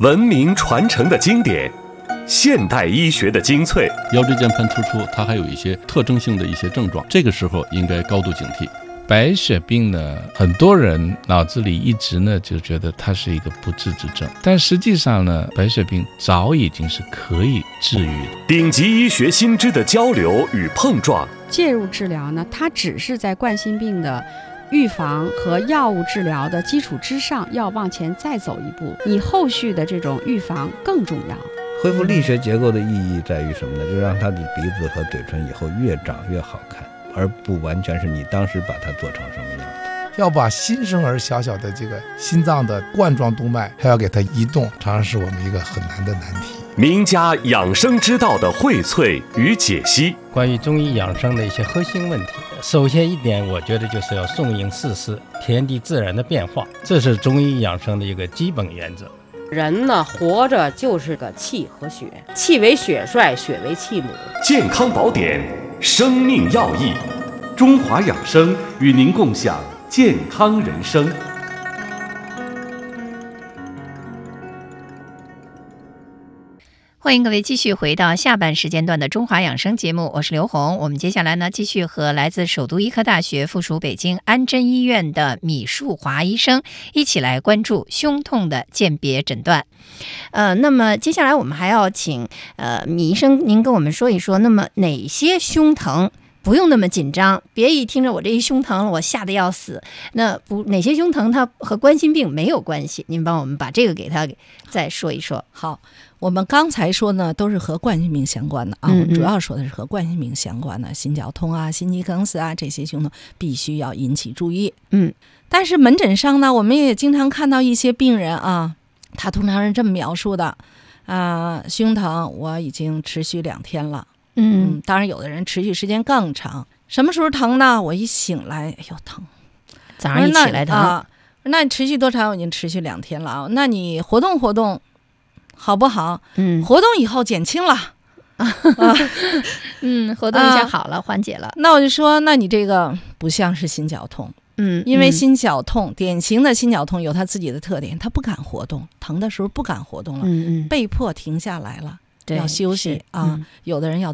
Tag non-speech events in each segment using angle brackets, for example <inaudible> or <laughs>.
文明传承的经典，现代医学的精粹。腰椎间盘突出，它还有一些特征性的一些症状，这个时候应该高度警惕。白血病呢，很多人脑子里一直呢就觉得它是一个不治之症，但实际上呢，白血病早已经是可以治愈的。顶级医学新知的交流与碰撞，介入治疗呢，它只是在冠心病的预防和药物治疗的基础之上，要往前再走一步。你后续的这种预防更重要。恢复力学结构的意义在于什么呢？就让他的鼻子和嘴唇以后越长越好看。而不完全是你当时把它做成什么样子。要把新生儿小小的这个心脏的冠状动脉还要给它移动，常常是我们一个很难的难题。名家养生之道的荟萃与解析，关于中医养生的一些核心问题。首先一点，我觉得就是要顺应四时，天地自然的变化，这是中医养生的一个基本原则。人呢，活着就是个气和血，气为血帅，血为气母。健康宝典。生命要义，中华养生与您共享健康人生。欢迎各位继续回到下半时间段的中华养生节目，我是刘红。我们接下来呢，继续和来自首都医科大学附属北京安贞医院的米树华医生一起来关注胸痛的鉴别诊断。呃，那么接下来我们还要请呃米医生您跟我们说一说，那么哪些胸疼不用那么紧张？别一听着我这一胸疼了，我吓得要死。那不哪些胸疼它和冠心病没有关系？您帮我们把这个给他再说一说。好。我们刚才说呢，都是和冠心病相关的啊，主要说的是和冠心病相关的，心绞痛啊、心肌梗死啊这些胸痛必须要引起注意。嗯，但是门诊上呢，我们也经常看到一些病人啊，他通常是这么描述的啊，胸疼我已经持续两天了。嗯，当然有的人持续时间更长，什么时候疼呢？我一醒来，哎呦疼，早上一起来疼。那你持续多长？我已经持续两天了啊，那你活动活动。好不好？嗯，活动以后减轻了，<laughs> 啊，嗯，活动一下好了，缓解了。那我就说，那你这个不像是心绞痛，嗯，因为心绞痛，典型的心绞痛有它自己的特点，它不敢活动，疼的时候不敢活动了，嗯嗯，被迫停下来了，对，要休息啊。有的人要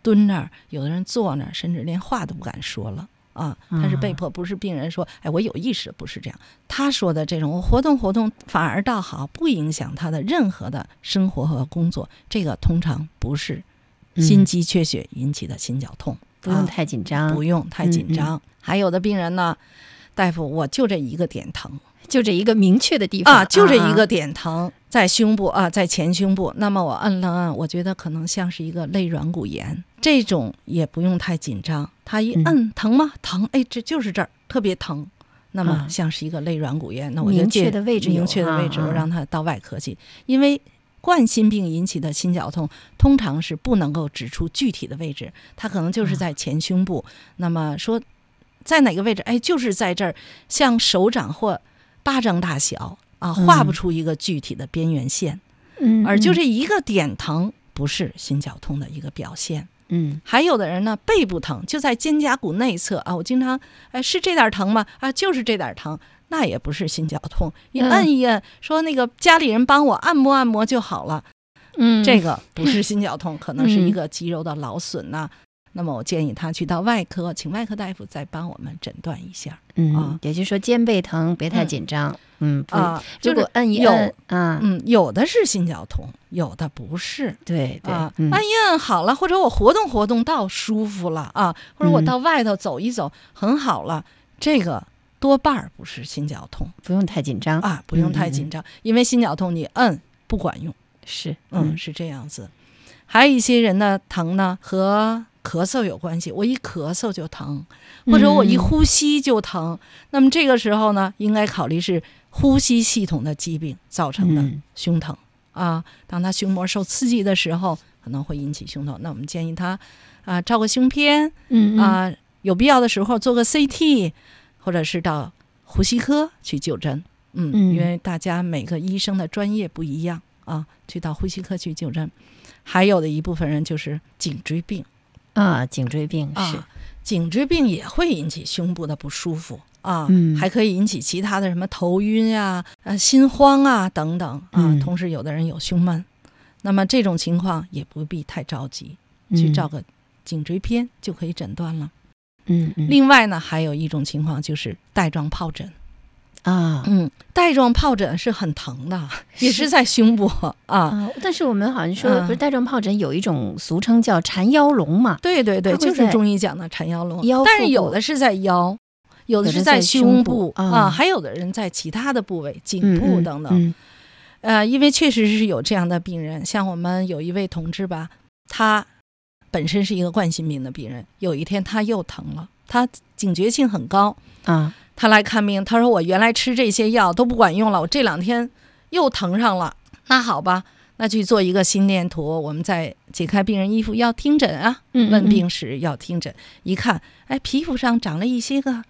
蹲那儿，有的人坐那儿，甚至连话都不敢说了。啊，他是被迫，不是病人说，哎，我有意识，不是这样。他说的这种，我活动活动反而倒好，不影响他的任何的生活和工作。这个通常不是心肌缺血引起的心绞痛，不用太紧张，不用太紧张。还有的病人呢，大夫，我就这一个点疼。就这一个明确的地方啊，就这一个点疼，在胸部啊，在前胸部。那么我摁了摁，我觉得可能像是一个肋软骨炎，这种也不用太紧张。他一摁疼吗？疼，哎，这就是这儿特别疼。那么像是一个肋软骨炎，那我就明确的位置，明确的位置，我让他到外科去。因为冠心病引起的心绞痛，通常是不能够指出具体的位置，它可能就是在前胸部。那么说在哪个位置？哎，就是在这儿，像手掌或。巴掌大小啊，画不出一个具体的边缘线，嗯，而就这一个点疼，不是心绞痛的一个表现，嗯，还有的人呢，背部疼就在肩胛骨内侧啊，我经常哎是这点疼吗？啊，就是这点疼，那也不是心绞痛，你摁一摁，说那个家里人帮我按摩按摩就好了，嗯，这个不是心绞痛，可能是一个肌肉的劳损呐。那么我建议他去到外科，请外科大夫再帮我们诊断一下。嗯，也就是说肩背疼别太紧张。嗯啊，如果摁一摁，啊，嗯，有的是心绞痛，有的不是。对对，按一摁好了，或者我活动活动到舒服了啊，或者我到外头走一走很好了，这个多半儿不是心绞痛，不用太紧张啊，不用太紧张，因为心绞痛你摁不管用。是，嗯，是这样子。还有一些人呢，疼呢和。咳嗽有关系，我一咳嗽就疼，或者我一呼吸就疼。那么这个时候呢，应该考虑是呼吸系统的疾病造成的胸疼啊。当他胸膜受刺激的时候，可能会引起胸痛。那我们建议他啊，照个胸片，啊，有必要的时候做个 CT，或者是到呼吸科去就诊。嗯，因为大家每个医生的专业不一样啊，去到呼吸科去就诊。还有的一部分人就是颈椎病。啊，颈椎病是，颈椎病也会引起胸部的不舒服啊，嗯还可以引起其他的什么头晕啊、呃心慌啊等等啊。嗯同时，有的人有胸闷，那么这种情况也不必太着急，去照个颈椎片就可以诊断了。嗯嗯另外呢，还有一种情况就是带状疱疹。啊。嗯，带状疱疹是很疼的，也是在胸部啊。啊，但是我们好像说嗯。不是带状疱疹有一种俗称叫缠腰龙嘛？对对对，就是中医讲的缠腰龙。腰，但是有的是在腰，有的是在胸胸部啊。啊，还有的人在其他的部位，颈部嗯等等。嗯。呃，因为确实是有这样的病人，像我们有一位同志吧，他本身是一个冠心病的病人，有一天他又疼了，他警觉性很高，啊他来看病，他说我原来吃这些药都不管用了，我这两天又疼上了。那好吧，那去做一个心电图，我们再解开病人衣服要听诊啊，嗯嗯问病史要听诊，一看，哎，皮肤上长了一些个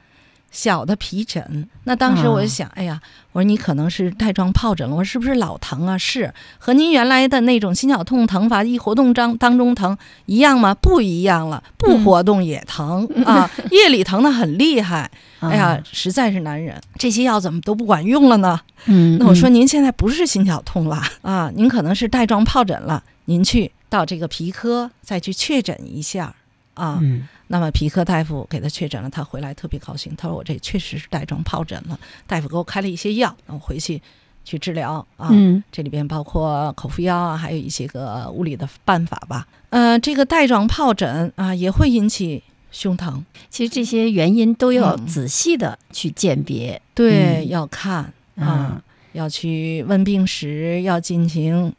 小的皮疹。那当时我就想，哎呀，我说你可能是带状疱疹了，我说是不是老疼啊？是，和您原来的那种心绞痛疼法一活动当当中疼一样吗？不一样了，不活动也疼、啊，夜里疼的很厉害。哎呀，实在是难忍，这些药怎么都不管用了呢？嗯，那我说嗯您现在不是心绞痛了啊，您可能是带状疱疹了，您去到这个皮科再去确诊一下啊。嗯那么皮科大夫给他确诊了，他回来特别高兴，他说我这确实是带状疱疹了，大夫给我开了一些药，让我回去去治疗啊。嗯这里边包括口服药啊，还有一些个物理的办法吧。呃，这个带状疱疹啊也会引起胸疼，其实这些原因都要嗯仔细的去鉴别。对，嗯要看啊啊，要去问病史，要进行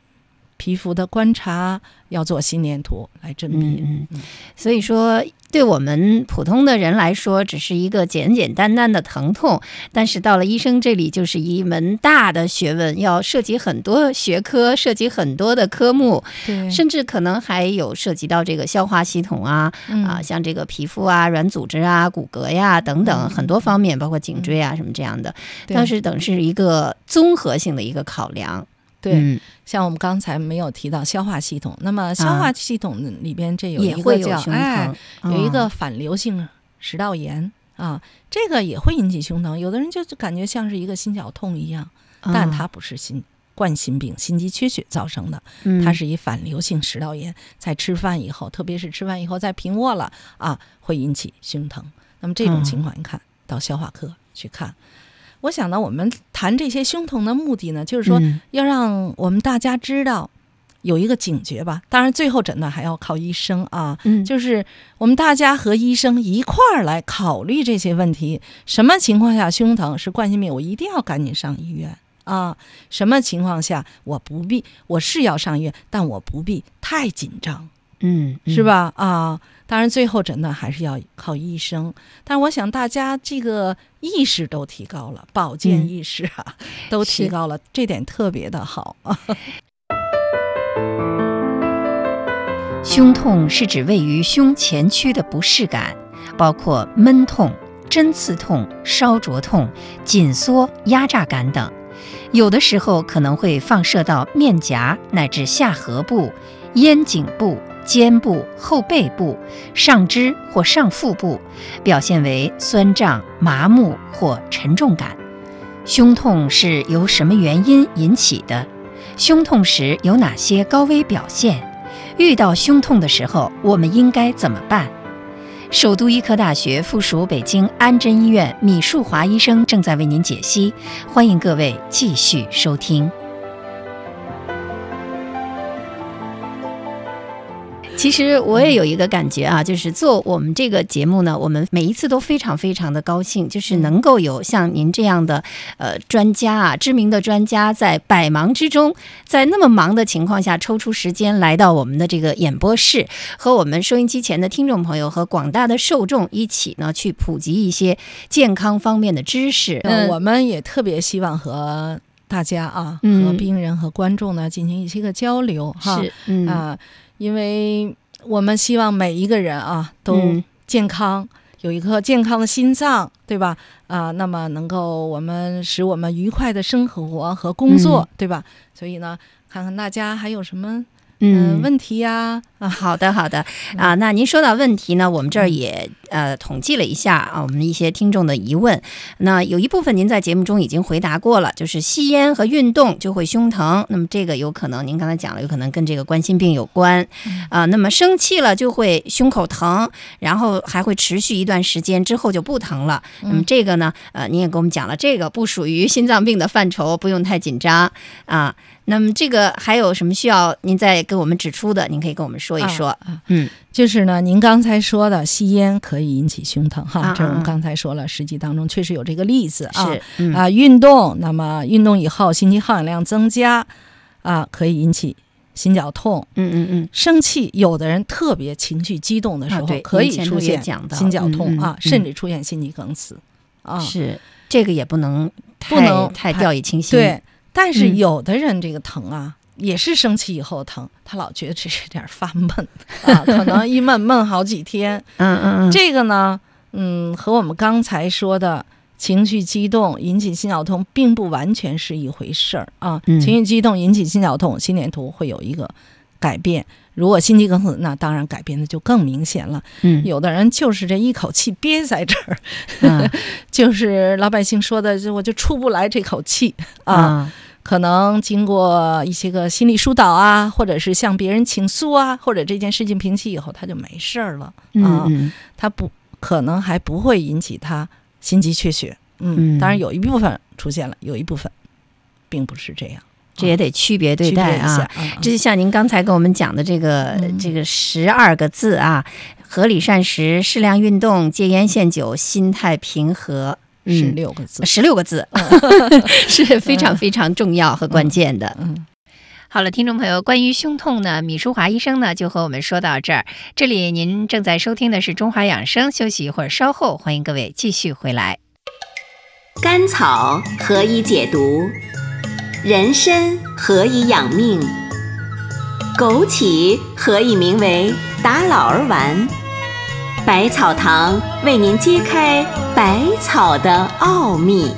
皮肤的观察，要做心电图来甄别。嗯。嗯，所以说，对我们普通的人来说，只是一个简简单单的疼痛，但是到了医生这里，就是一门大的学问，要涉及很多学科，涉及很多的科目，对，甚至可能还有涉及到这个消化系统啊，嗯。啊，像这个皮肤啊、软组织啊、骨骼呀等等嗯。很多方面，包括颈椎啊什么这样的，对。它是等是一个综合性的一个考量。对，嗯像我们刚才没有提到消化系统，那么消化系统里边这有也一个叫会有胸哎疼，，有一个哦反流性食道炎啊，这个也会引起胸疼，有的人就就感觉像是一个心绞痛一样，但啊它不是心冠心病、心肌缺血造成的，嗯它是以反流性食道炎，在吃饭以后，特别是吃饭以后再平卧了啊，会引起胸疼。那么这种情况，你看到消化科去看。我想呢，我们谈这些胸疼的目的呢，就是说嗯要让我们大家知道有一个警觉吧。当然，最后诊断还要靠医生啊。嗯就是我们大家和医生一块儿来考虑这些问题。什么情况下胸疼是冠心病，我一定要赶紧上医院啊？什么情况下我不必，我是要上医院，但我不必太紧张，嗯是？吧？啊，当然最后诊断还是要靠医生。但我想大家这个意识都提高了，保健意识啊、都提高了，这点特别的好啊。<laughs> 胸痛是指位于胸前区的不适感，包括闷痛、针刺痛、烧灼痛、紧缩、压榨感等。有的时候可能会放射到面颊乃至下颌部、咽颈部、肩部、后背部、上肢或上腹部，表现为酸胀、麻木或沉重感。胸痛是由什么原因引起的？胸痛时有哪些高危表现？遇到胸痛的时候，我们应该怎么办？首都医科大学附属北京安贞医院米树华医生正在为您解析，欢迎各位继续收听。其实我也有一个感觉啊，就是做我们这个节目呢，我们每一次都非常非常的高兴，就是能够有像您这样的呃专家啊，知名的专家，在百忙之中，在那么忙的情况下抽出时间来到我们的这个演播室，和我们收音机前的听众朋友和广大的受众一起呢，去普及一些健康方面的知识。呃，我们也特别希望和大家啊，嗯和病人和观众呢进行一些个交流哈。是嗯啊，因为我们希望每一个人啊都嗯健康，有一颗健康的心脏，对吧？啊，那么能够我们使我们愉快的生活和工作，嗯对吧？所以呢，看看大家还有什么嗯问题呀、啊，好的，好的啊。那您说到问题呢，我们这儿也呃统计了一下啊，我们一些听众的疑问。那有一部分您在节目中已经回答过了，就是吸烟和运动就会胸疼。那么这个有可能您刚才讲了，有可能跟这个冠心病有关啊。那么生气了就会胸口疼，然后还会持续一段时间之后就不疼了。那么这个呢，呃，您也给我们讲了，这个不属于心脏病的范畴，不用太紧张啊。那么这个还有什么需要您再给我们指出的？您可以跟我们说一说。啊嗯，就是呢，您刚才说的吸烟可以引起胸疼哈，啊这是我们啊刚才说了，实际当中确实有这个例子啊啊，运动，那么运动以后心肌耗氧量增加啊，可以引起心绞痛。嗯嗯嗯，生气，有的人特别情绪激动的时候，可以出现心绞痛啊，甚至出现心肌梗死啊。是这个也不能不能太太掉以轻心。对，但是嗯有的人这个疼啊，也是生气以后疼，他老觉得这是点儿发闷 <laughs> 啊，可能一闷闷好几天。嗯嗯嗯，这个呢，嗯，和我们刚才说的情绪激动引起心绞痛并不完全是一回事儿啊。嗯情绪激动引起心绞痛，心电图会有一个改变。如果心肌梗死，那当然改变的就更明显了。嗯有的人就是这一口气憋在这儿，啊 <laughs> 就是老百姓说的，就我就出不来这口气啊。啊可能经过一些个心理疏导啊，或者是向别人倾诉啊，或者这件事情平息以后，他就没事儿了啊。嗯嗯他不可能还不会引起他心肌缺血。嗯嗯，当然有一部分出现了，有一部分并不是这样。这也得区别对待啊这就像您刚才跟我们讲的这个、嗯这个十二个字啊，合理膳食、适量运动、戒烟限酒、心态平和。十嗯，六个字。十六个字 <laughs> <laughs> 是非常非常重要和关键的。嗯，好了，听众朋友，关于胸痛呢，米淑华医生呢就和我们说到这儿。这里您正在收听的是中华养生，休息一会儿，稍后欢迎各位继续回来。甘草何以解毒？人参何以养命？枸杞何以名为打老儿丸？百草堂为您揭开百草的奥秘。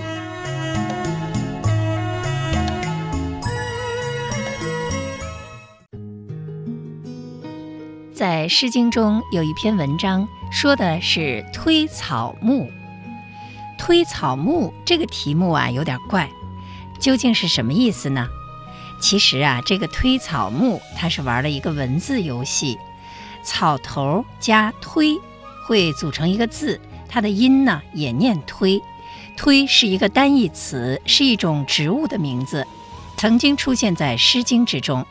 在《诗经》中有一篇文章，说的是推草木。推草木这个题目啊，有点怪，究竟是什么意思呢？其实啊，这个推草木它是玩了一个文字游戏，草头加推会组成一个字，它的音呢也念推。推是一个单义词，是一种植物的名字，曾经出现在《诗经》之中。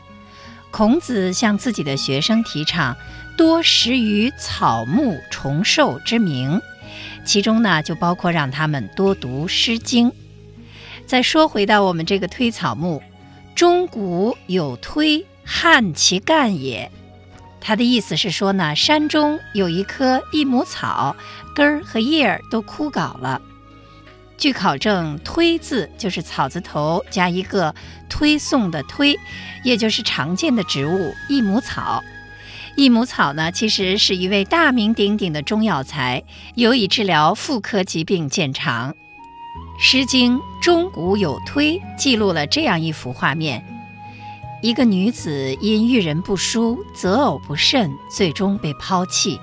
孔子向自己的学生提倡多识于草木虫兽之名，其中呢就包括让他们多读《诗经》。再说回到我们这个推草木，中古有推，汉其干也。它的意思是说呢，山中有一棵益母草，根儿和叶儿都枯槁了。据考证，“推”字就是草字头加一个推送的“推”，也就是常见的植物益母草。益母草呢，其实是一味大名鼎鼎的中药材，有以治疗妇科疾病见长。《诗经·中古有推》记录了这样一幅画面：一个女子因遇人不淑，择偶不慎，最终被抛弃。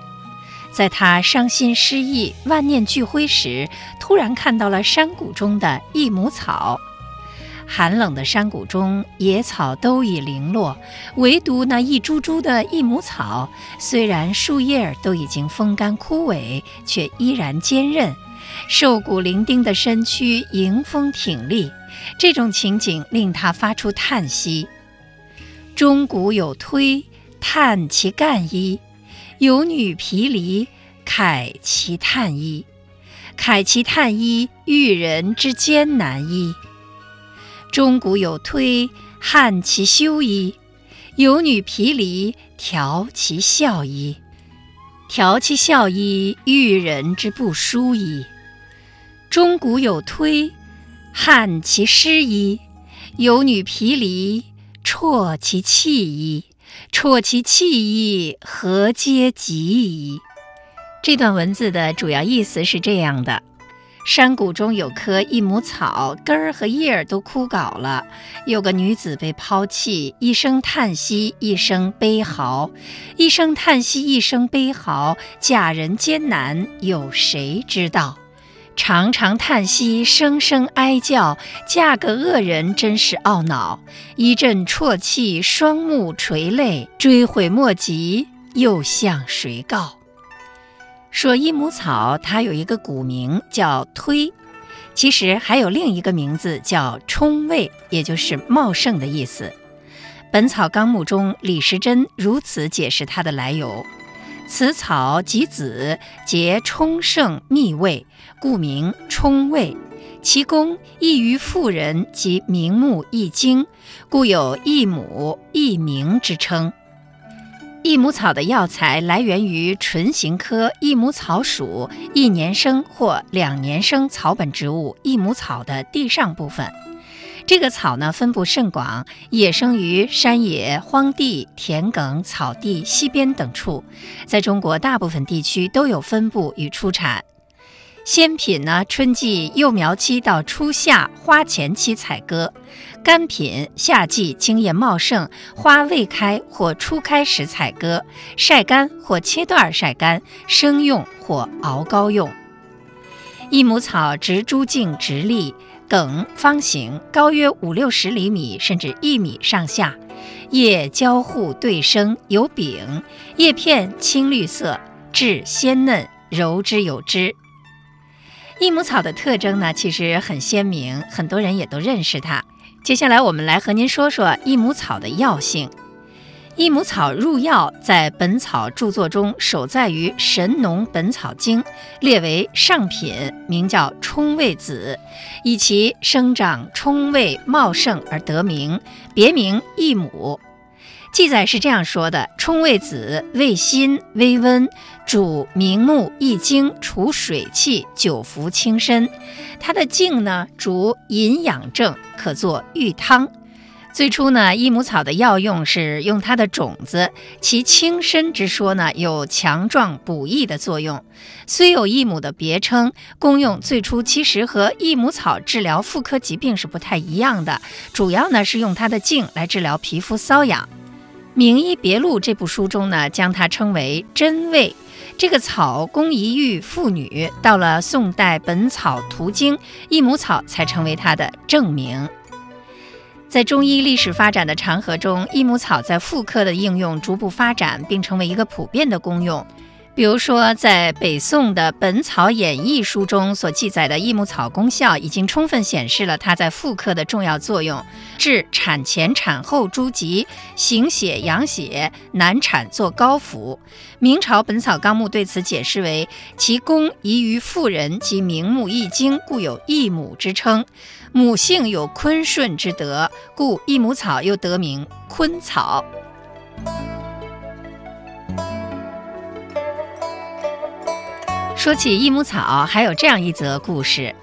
在她伤心失意、万念俱灰时，突然看到了山谷中的益母草。寒冷的山谷中，野草都已零落，唯独那一株株的益母草，虽然树叶都已经风干枯萎，却依然坚韧，瘦骨伶仃的身躯迎风挺立。这种情景令她发出叹息：“中古有推，叹其干衣。有女毗离，慨其叹矣。慨其叹衣，遇人之艰难矣。”中古有推，汉其修矣；有女毗离，调其笑矣。调其笑矣，遇人之不淑矣。中古有推，汉其失矣；有女毗离，啜其气矣。啜其气矣，何嗟及矣？这段文字的主要意思是这样的。山谷中有棵益母草，根儿和叶儿都枯槁了。有个女子被抛弃，一声叹息，一声悲嚎，一声叹息，一声悲嚎。嫁人艰难，有谁知道？长长叹息，声声哀叫，嫁个恶人真是懊恼。一阵啜泣，双目垂泪，追悔莫及，又向谁告？说益母草，它有一个古名叫推，其实还有另一个名字叫充味，也就是茂盛的意思。《本草纲目》中李时珍如此解释它的来由：此草及子，结充盛蜜味，故名冲味。其功异于妇人及明目益精，故有益母益明之称。益母草的药材来源于唇形科益母草属一年生或两年生草本植物益母草的地上部分。这个草呢，分布甚广，野生于山野、荒地、田埂、草地、溪边等处，在中国大部分地区都有分布与出产。鲜品呢，春季幼苗期到初夏花前期采割；干品夏季茎叶茂盛、花未开或初开时采割，晒干或切段晒干，生用或熬膏用。益母草植株茎直立，梗方形，高约五六十厘米，甚至一米上下，叶交互对生，有柄，叶片青绿色，质鲜嫩，柔之有汁。益母草的特征呢，其实很鲜明，很多人也都认识它。接下来，我们来和您说说益母草的药性。益母草入药，在《本草》著作中首载于《神农本草经》，列为上品，名叫冲味子，以其生长冲味茂盛而得名，别名益母。记载是这样说的：冲味子味辛微温。主明目益精，除水气，久服轻身。它的茎呢，主饮养症，可做浴汤。最初呢，益母草的药用是用它的种子，其轻身之说呢，有强壮补益的作用。虽有益母的别称，功用最初其实和益母草治疗妇科疾病是不太一样的。主要呢是用它的茎来治疗皮肤瘙痒。《名医别录》这部书中呢，将它称为真味。这个草供一玉妇女，到了宋代《本草图经》，益母草才成为它的正名。在中医历史发展的长河中，益母草在妇科的应用逐步发展，并成为一个普遍的功用。比如说，在北宋的《本草演义》书中所记载的益母草功效，已经充分显示了它在妇科的重要作用，治产前产后诸疾，行血养血，难产作高服。明朝《本草纲目》对此解释为：其功宜于妇人及名目益精，故有益母之称。母性有坤顺之德，故益母草又得名坤草。说起益母草，还有这样一则故事。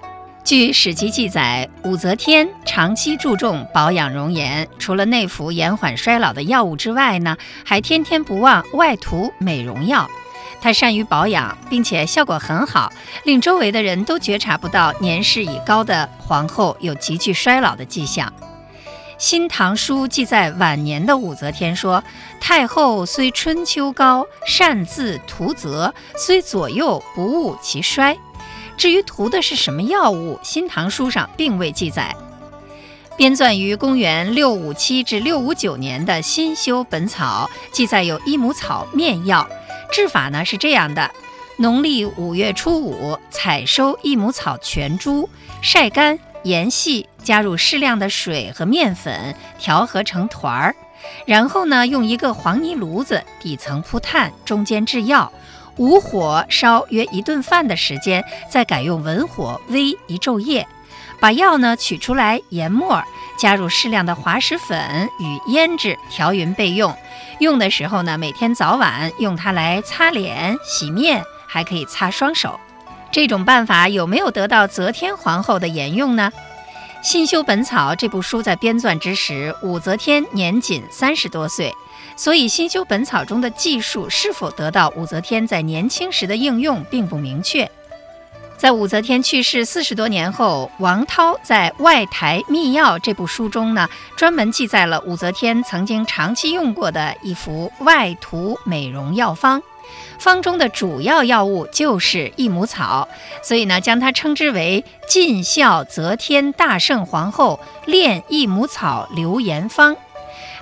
据史籍记载，武则天长期注重保养容颜，除了内服延缓衰老的药物之外呢，还天天不忘外涂美容药。她善于保养，并且效果很好，令周围的人都觉察不到年事已高的皇后有急剧衰老的迹象。《新唐书》记载晚年的武则天说：“太后虽春秋高，擅自涂泽，虽左右不误其衰。”至于涂的是什么药物，《新唐书》上并未记载。编纂于公元六五七至六五九年的《新修本草》记载有益母草面药，制法呢是这样的：农历五月初五，采收益母草全株，晒干。研细，加入适量的水和面粉，调和成团儿。然后呢，用一个黄泥炉子，底层铺炭，中间制药，武火烧约一顿饭的时间，再改用文火煨一昼夜。把药呢取出来研末，加入适量的滑石粉与胭脂，调匀备用。用的时候呢，每天早晚用它来擦脸、洗面，还可以擦双手。这种办法有没有得到则天皇后的沿用呢？《新修本草》这部书在编纂之时，武则天年仅三十多岁，所以《新修本草》中的技术是否得到武则天在年轻时的应用，并不明确。在武则天去世四十多年后，王涛在《外台秘药》这部书中呢，专门记载了武则天曾经长期用过的一幅外涂美容药方，方中的主要药物就是益母草，所以呢，将它称之为“尽孝则天大圣皇后炼益母草留言方”。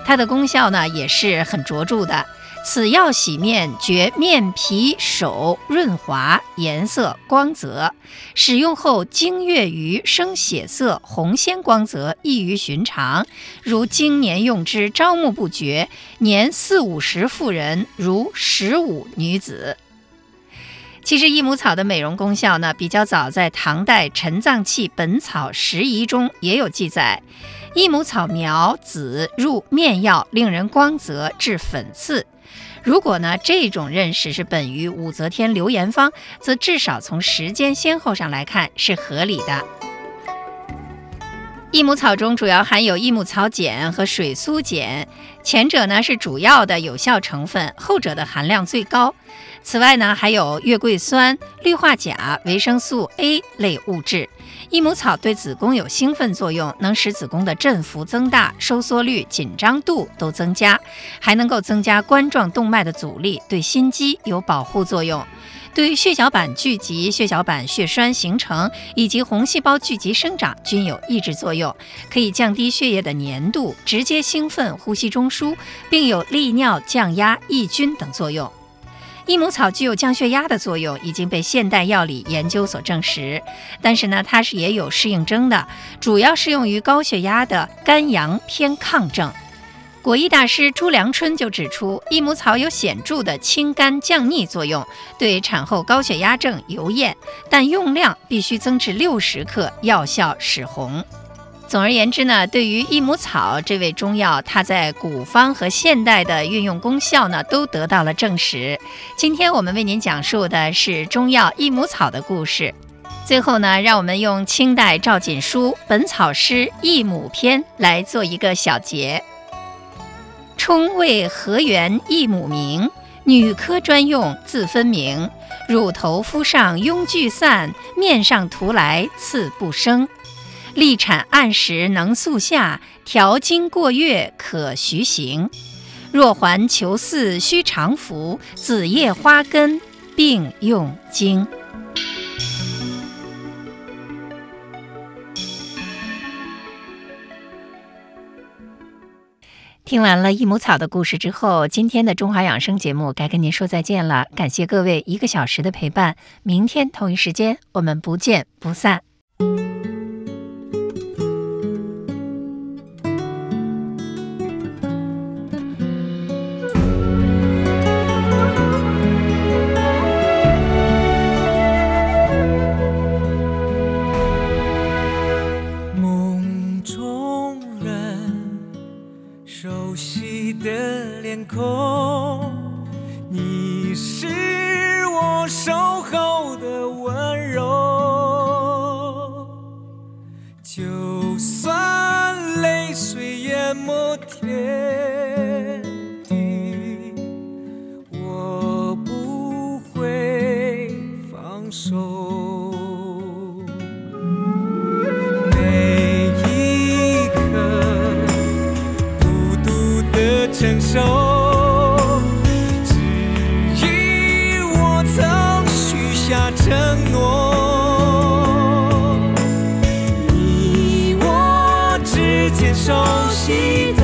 它的功效呢，也是很卓著的。此药洗面，觉面皮手润滑，颜色光泽。使用后经月余，生血色，红鲜光泽，异于寻常。如经年用之，朝暮不绝。年四五十妇人，如十五女子。其实益母草的美容功效呢，比较早，在唐代《陈藏器本草拾遗》中也有记载。益母草苗子入面药，令人光泽，治粉刺。如果呢，这种认识是本于武则天留言方，则至少从时间先后上来看是合理的。益母草中主要含有益母草碱和水苏碱，前者呢是主要的有效成分，后者的含量最高。此外呢，还有月桂酸、氯化钾、维生素 A 类物质。益母草对子宫有兴奋作用，能使子宫的振幅增大、收缩率、紧张度都增加，还能够增加冠状动脉的阻力，对心肌有保护作用，对于血小板聚集、血小板血栓形成以及红细胞聚集生长均有抑制作用，可以降低血液的粘度，直接兴奋呼吸中枢，并有利尿、降压、抑菌等作用。益母草具有降血压的作用，已经被现代药理研究所证实。但是呢，它是也有适应症的，主要适用于高血压的肝阳偏亢症。国医大师朱良春就指出，益母草有显著的清肝降逆作用，对产后高血压症尤验，但用量必须增至六十克，药效始红。总而言之呢，对于益母草这味中药，它在古方和现代的运用功效呢，都得到了证实。今天我们为您讲述的是中药益母草的故事。最后呢，让我们用清代赵锦书《本草诗益母篇》来做一个小结：冲为河源益母名，女科专用自分明。乳头敷上痈聚散，面上涂来刺不生。立产按时能速下，调经过月可徐行。若还求嗣须常服，子叶花根并用经。听完了益母草的故事之后，今天的中华养生节目该跟您说再见了。感谢各位一个小时的陪伴，明天同一时间我们不见不散。下承诺。你我之间熟悉的。